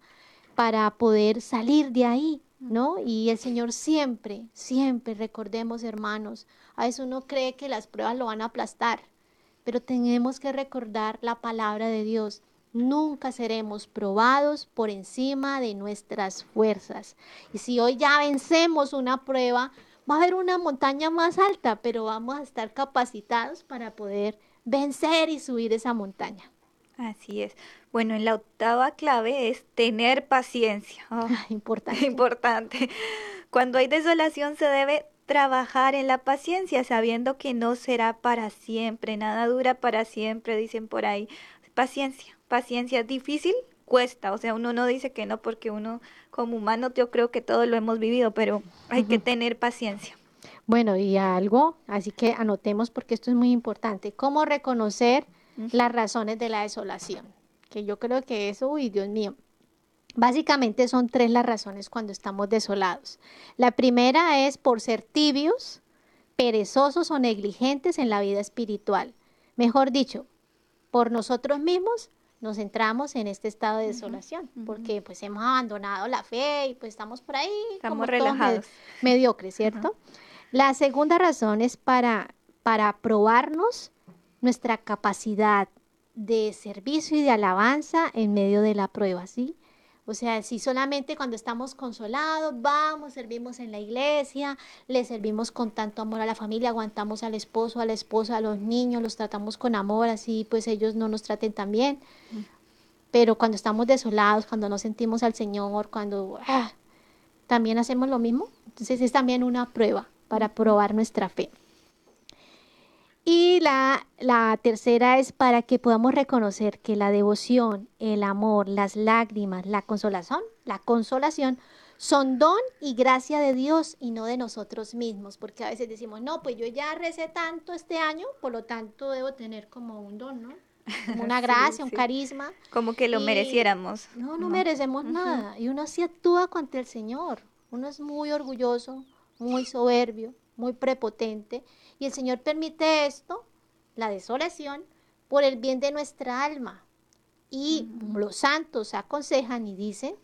para poder salir de ahí, ¿no? Y el Señor siempre, siempre, recordemos hermanos, a veces uno cree que las pruebas lo van a aplastar, pero tenemos que recordar la palabra de Dios. Nunca seremos probados por encima de nuestras fuerzas. Y si hoy ya vencemos una prueba, va a haber una montaña más alta, pero vamos a estar capacitados para poder vencer y subir esa montaña. Así es. Bueno, en la octava clave es tener paciencia. Oh, importante. *laughs* Importante. Cuando hay desolación se debe trabajar en la paciencia, sabiendo que no será para siempre, nada dura para siempre, dicen por ahí. Paciencia, paciencia difícil, cuesta, o sea, uno no dice que no porque uno como humano yo creo que todo lo hemos vivido, pero hay que tener paciencia. Bueno, y algo, así que anotemos porque esto es muy importante, cómo reconocer las razones de la desolación, que yo creo que eso, uy, Dios mío, básicamente son tres las razones cuando estamos desolados. La primera es por ser tibios, perezosos o negligentes en la vida espiritual. Mejor dicho, por nosotros mismos nos entramos en este estado de desolación, porque pues hemos abandonado la fe y pues estamos por ahí estamos relajados, mediocres, ¿cierto? La segunda razón es para para probarnos nuestra capacidad de servicio y de alabanza en medio de la prueba, ¿sí? O sea, si solamente cuando estamos consolados, vamos, servimos en la iglesia, le servimos con tanto amor a la familia, aguantamos al esposo, a la esposa, a los niños, los tratamos con amor, así pues ellos no nos traten tan bien. pero cuando estamos desolados, cuando no sentimos al Señor, cuando ah, también hacemos lo mismo. Entonces es también una prueba para probar nuestra fe. Y la, la, tercera es para que podamos reconocer que la devoción, el amor, las lágrimas, la consolación, la consolación son don y gracia de Dios y no de nosotros mismos, porque a veces decimos, no, pues yo ya recé tanto este año, por lo tanto debo tener como un don, ¿no? Como una *laughs* gracia, un carisma. Como que lo mereciéramos. No, no, merecemos nada. Y uno así actúa contra el Señor. Uno es muy orgulloso, muy soberbio, muy prepotente. Y el Señor permite esto, la desolación, por el bien de nuestra alma. Y los santos aconsejan y dicen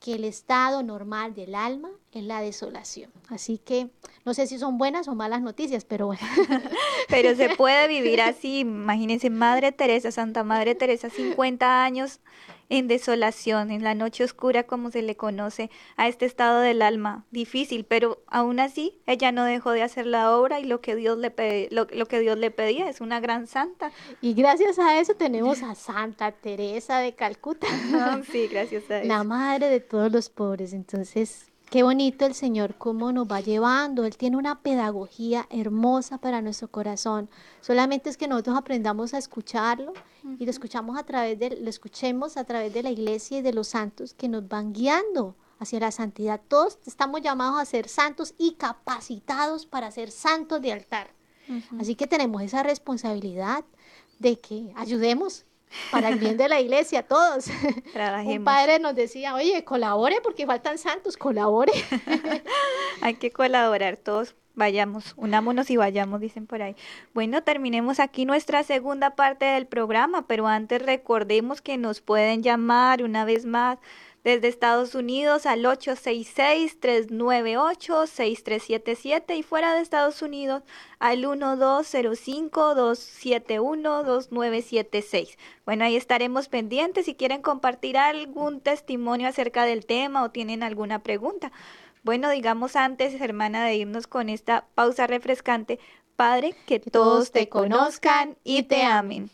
que el estado normal del alma es la desolación. Así que no sé si son buenas o malas noticias, pero bueno. *laughs* pero se puede vivir así. Imagínense, Madre Teresa, Santa Madre Teresa, 50 años en desolación, en la noche oscura como se le conoce a este estado del alma, difícil, pero aún así ella no dejó de hacer la obra y lo que Dios le lo, que Dios le pedía es una gran santa. Y gracias a eso tenemos a Santa Teresa de Calcuta. *laughs* sí, gracias a eso. La madre de todos los pobres. Entonces, Qué bonito el Señor, cómo nos va llevando. Él tiene una pedagogía hermosa para nuestro corazón. Solamente es que nosotros aprendamos a escucharlo y lo escuchamos a través de, lo escuchemos a través de la iglesia y de los santos que nos van guiando hacia la santidad. Todos estamos llamados a ser santos y capacitados para ser santos de altar. Así que tenemos esa responsabilidad de que ayudemos para el bien de la iglesia, todos. *laughs* Un padre nos decía, oye, colabore porque faltan santos, colabore. *laughs* Hay que colaborar todos. Vayamos, unámonos y vayamos, dicen por ahí. Bueno, terminemos aquí nuestra segunda parte del programa, pero antes recordemos que nos pueden llamar una vez más desde Estados Unidos al 866-398-6377 y fuera de Estados Unidos al 1205-271-2976. Bueno, ahí estaremos pendientes si quieren compartir algún testimonio acerca del tema o tienen alguna pregunta. Bueno, digamos antes, hermana, de irnos con esta pausa refrescante, Padre, que todos te conozcan y te amen.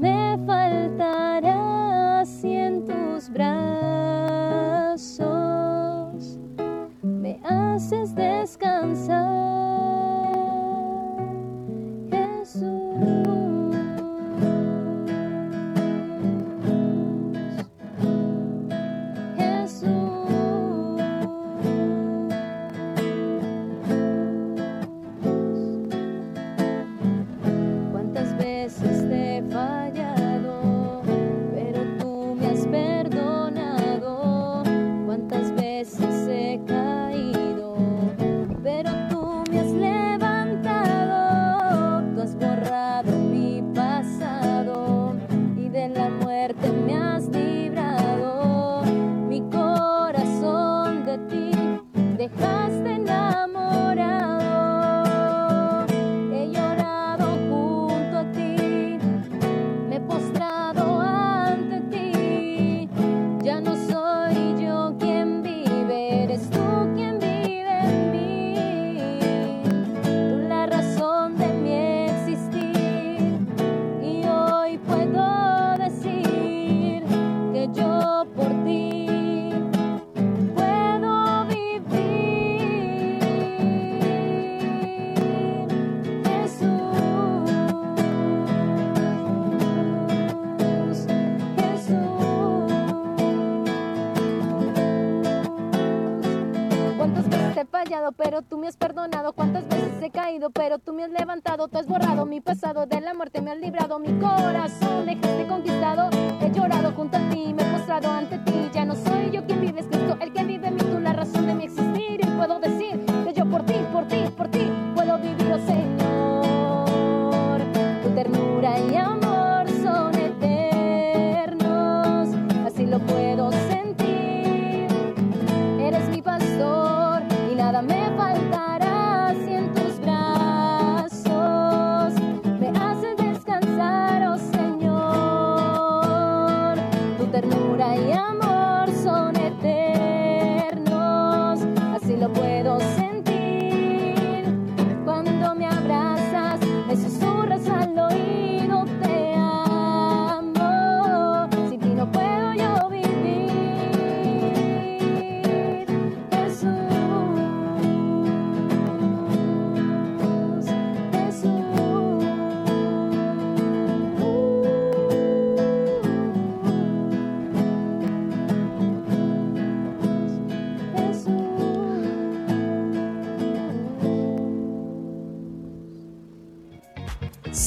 Pero tú de la muerte me has librado. Mi corazón dejaste conquistado. He llorado junto a ti, me he postrado ante ti. Ya no soy yo quien vive, es Cristo, el que vive en mí. Tú la razón de mi existir. Y puedo decir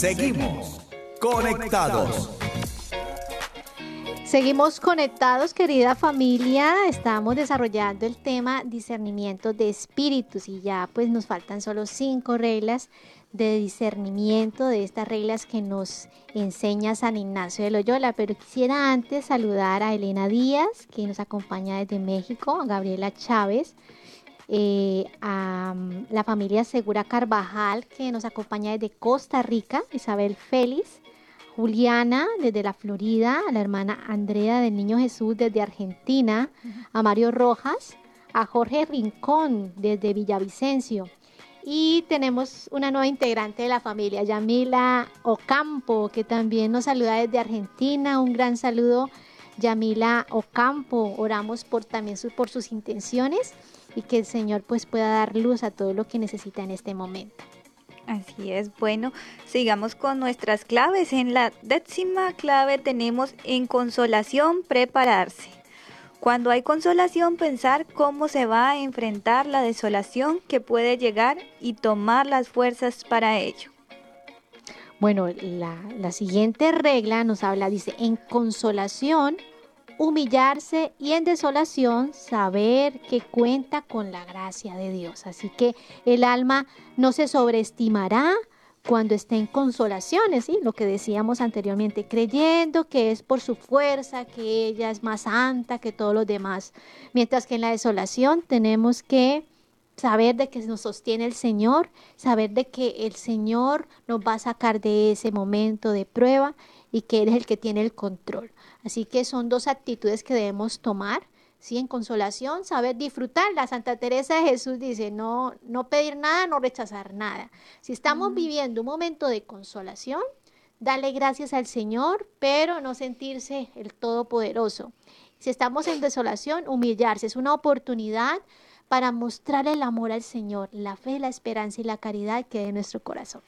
Seguimos conectados. Seguimos conectados, querida familia. Estamos desarrollando el tema discernimiento de espíritus y ya pues nos faltan solo cinco reglas de discernimiento de estas reglas que nos enseña San Ignacio de Loyola. Pero quisiera antes saludar a Elena Díaz, que nos acompaña desde México, a Gabriela Chávez, eh, a mm, la familia Segura Carvajal, que nos acompaña desde Costa Rica, Isabel Félix. Juliana desde la Florida, a la hermana Andrea del Niño Jesús desde Argentina, a Mario Rojas, a Jorge Rincón desde Villavicencio. Y tenemos una nueva integrante de la familia, Yamila Ocampo, que también nos saluda desde Argentina. Un gran saludo, Yamila Ocampo. Oramos por también su- por sus intenciones y que el Señor pues pueda dar luz a todo lo que necesita en este momento. Así es, bueno, sigamos con nuestras claves. En la décima clave tenemos en consolación prepararse. Cuando hay consolación, pensar cómo se va a enfrentar la desolación que puede llegar y tomar las fuerzas para ello. Bueno, la, la siguiente regla nos habla, dice, en consolación, humillarse y en desolación, saber que cuenta con la gracia de Dios. Así que el alma no se sobreestimará cuando esté en consolaciones, ¿sí? lo que decíamos anteriormente, creyendo que es por su fuerza, que ella es más santa que todos los demás. Mientras que en la desolación tenemos que saber de que nos sostiene el Señor, saber de que el Señor nos va a sacar de ese momento de prueba y que Él es el que tiene el control. Así que son dos actitudes que debemos tomar, ¿sí? En consolación, saber disfrutar. La Santa Teresa de Jesús dice, no, no pedir nada, no rechazar nada. Si estamos viviendo un momento de consolación, darle gracias al Señor, pero no sentirse el Todopoderoso. Si estamos en desolación, humillarse. Es una oportunidad para mostrar el amor al Señor, la fe, la esperanza y la caridad que hay en nuestro corazón.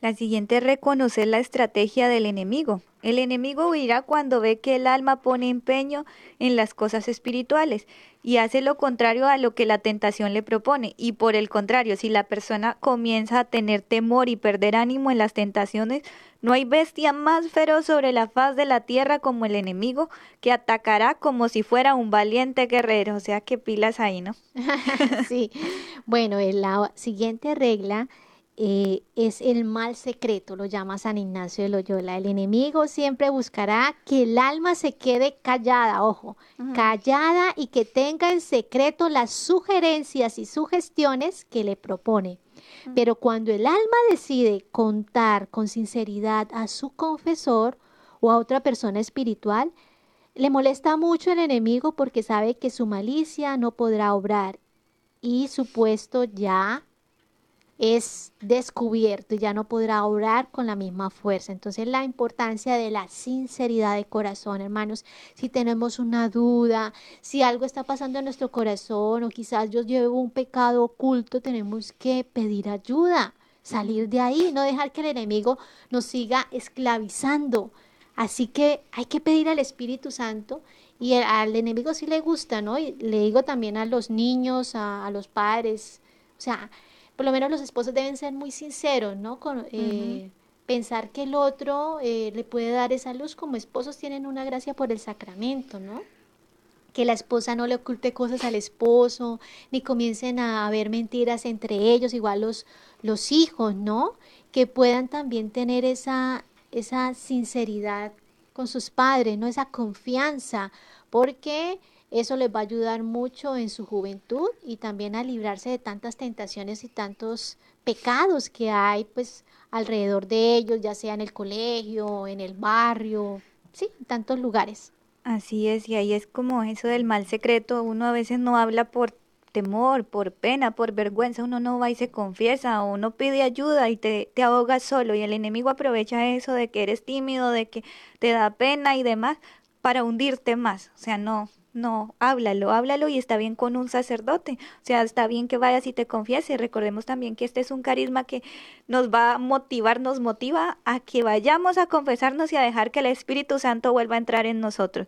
La siguiente es reconocer la estrategia del enemigo. El enemigo huirá cuando ve que el alma pone empeño en las cosas espirituales y hace lo contrario a lo que la tentación le propone. Y por el contrario, si la persona comienza a tener temor y perder ánimo en las tentaciones, no hay bestia más feroz sobre la faz de la tierra como el enemigo que atacará como si fuera un valiente guerrero. O sea, que pilas ahí, ¿no? *laughs* sí, bueno, en la siguiente regla eh, es el mal secreto, lo llama San Ignacio de Loyola. El enemigo siempre buscará que el alma se quede callada, ojo, callada y que tenga en secreto las sugerencias y sugestiones que le propone. Pero cuando el alma decide contar con sinceridad a su confesor o a otra persona espiritual, le molesta mucho el enemigo porque sabe que su malicia no podrá obrar y su puesto ya es descubierto y ya no podrá obrar con la misma fuerza. Entonces la importancia de la sinceridad de corazón, hermanos, si tenemos una duda, si algo está pasando en nuestro corazón o quizás yo llevo un pecado oculto, tenemos que pedir ayuda, salir de ahí, no dejar que el enemigo nos siga esclavizando. Así que hay que pedir al Espíritu Santo Y al enemigo sí le gusta, ¿no? Y le digo también a los niños, a, los padres, o sea, por lo menos los esposos deben ser muy sinceros, ¿no? Con, eh, Pensar que el otro eh, le puede dar esa luz como esposos tienen una gracia por el sacramento, ¿no? que la esposa no le oculte cosas al esposo, ni comiencen a haber mentiras entre ellos, igual los, los hijos, ¿no? Que puedan también tener esa, esa sinceridad con sus padres, ¿no? Esa confianza, porque eso les va a ayudar mucho en su juventud y también a librarse de tantas tentaciones y tantos pecados que hay, pues, alrededor de ellos, ya sea en el colegio, en el barrio, sí, en tantos lugares. Así es, y ahí es como eso del mal secreto, uno a veces no habla por temor, por pena, por vergüenza, uno no va y se confiesa, o uno pide ayuda y te, te ahogas solo, y el enemigo aprovecha eso de que eres tímido, de que te da pena y demás, para hundirte más, o sea, no, no, háblalo, háblalo y está bien con un sacerdote. O sea, está bien que vayas y te confieses. Recordemos también que este es un carisma que nos va a motivar, nos motiva a que vayamos a confesarnos y a dejar que el Espíritu Santo vuelva a entrar en nosotros.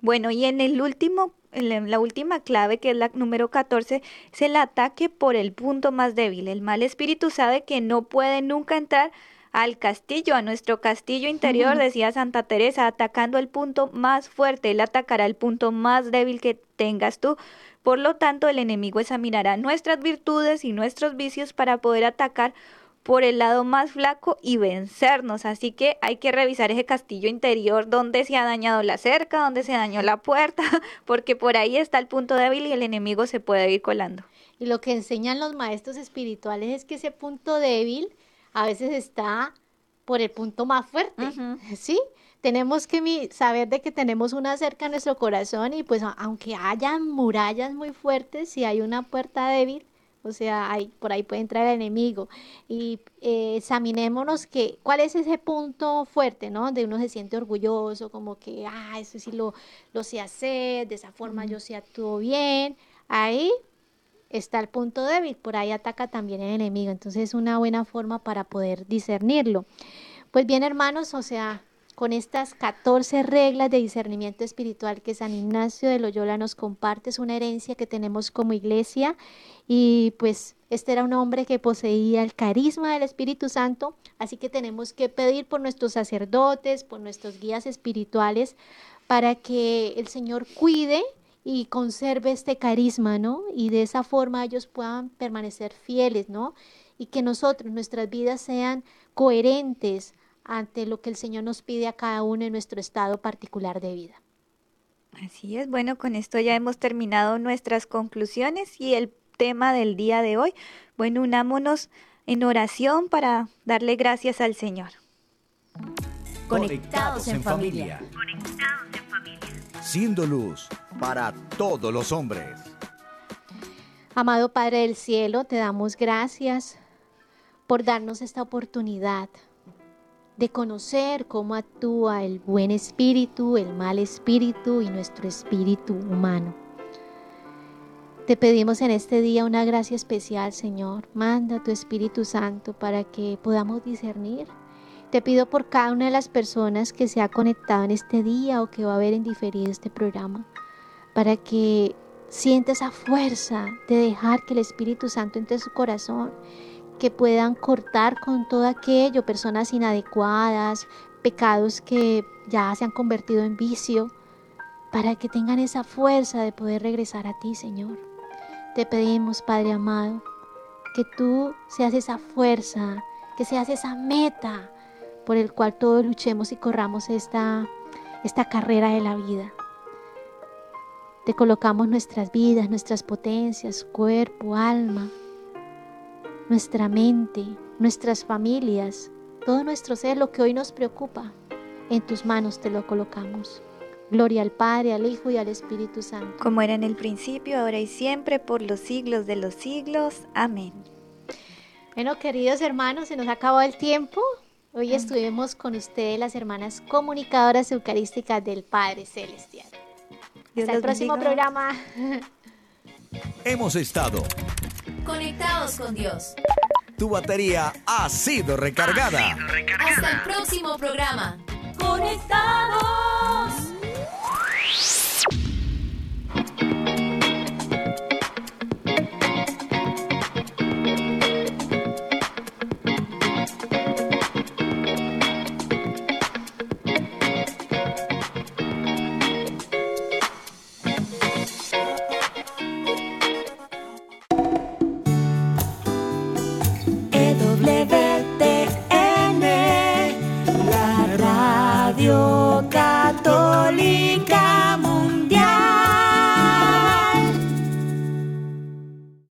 Bueno, y en el último, en la última clave, que es la número 14, es el ataque por el punto más débil. El mal espíritu sabe que no puede nunca entrar al castillo, a nuestro castillo interior, decía Santa Teresa, atacando el punto más fuerte, él atacará el punto más débil que tengas tú. Por lo tanto, el enemigo examinará nuestras virtudes y nuestros vicios para poder atacar por el lado más flaco y vencernos. Así que hay que revisar ese castillo interior donde se ha dañado la cerca, donde se dañó la puerta, *laughs* porque por ahí está el punto débil y el enemigo se puede ir colando. Y lo que enseñan los maestros espirituales es que ese punto débil a veces está por el punto más fuerte, *laughs* ¿sí? Tenemos que saber de que tenemos una cerca en nuestro corazón y pues aunque haya murallas muy fuertes, si hay una puerta débil, o sea, hay, por ahí puede entrar el enemigo. Y eh, examinémonos que, cuál es ese punto fuerte, ¿no? Donde uno se siente orgulloso, como que, ah, eso sí lo, lo sé hacer, de esa forma yo sí actúo bien. Ahí está el punto débil, por ahí ataca también el enemigo. Entonces es una buena forma para poder discernirlo. Pues bien, hermanos, o sea, con estas 14 reglas de discernimiento espiritual que San Ignacio de Loyola nos comparte, es una herencia que tenemos como iglesia y pues este era un hombre que poseía el carisma del Espíritu Santo, así que tenemos que pedir por nuestros sacerdotes, por nuestros guías espirituales, para que el Señor cuide y conserve este carisma, ¿no? Y de esa forma ellos puedan permanecer fieles, ¿no? Y que nosotros, nuestras vidas sean coherentes ante lo que el Señor nos pide a cada uno en nuestro estado particular de vida. Así es, bueno, con esto ya hemos terminado nuestras conclusiones y el tema del día de hoy. Bueno, unámonos en oración para darle gracias al Señor. Conectados en familia siendo luz para todos los hombres. Amado Padre del Cielo, te damos gracias por darnos esta oportunidad de conocer cómo actúa el buen espíritu, el mal espíritu y nuestro espíritu humano. Te pedimos en este día una gracia especial, Señor. Manda tu Espíritu Santo para que podamos discernir te pido por cada una de las personas que se ha conectado en este día o que va a ver en diferido este programa, para que sienta esa fuerza de dejar que el Espíritu Santo entre su corazón, que puedan cortar con todo aquello, personas inadecuadas, pecados que ya se han convertido en vicio, para que tengan esa fuerza de poder regresar a ti, Señor. Te pedimos, Padre amado, que tú seas esa fuerza, que seas esa meta por el cual todos luchemos y corramos esta, esta carrera de la vida. Te colocamos nuestras vidas, nuestras potencias, cuerpo, alma, nuestra mente, nuestras familias, todo nuestro ser, lo que hoy nos preocupa, en tus manos te lo colocamos. Gloria al Padre, al Hijo y al Espíritu Santo. Como era en el principio, ahora y siempre, por los siglos de los siglos. Amén. Bueno, queridos hermanos, se nos acabó el tiempo. Hoy estuvimos con ustedes las hermanas comunicadoras eucarísticas del Padre Celestial. Hasta el próximo programa. *laughs* Hemos estado conectados con Dios. Tu batería ha sido recargada. Hasta el próximo programa. Conectados.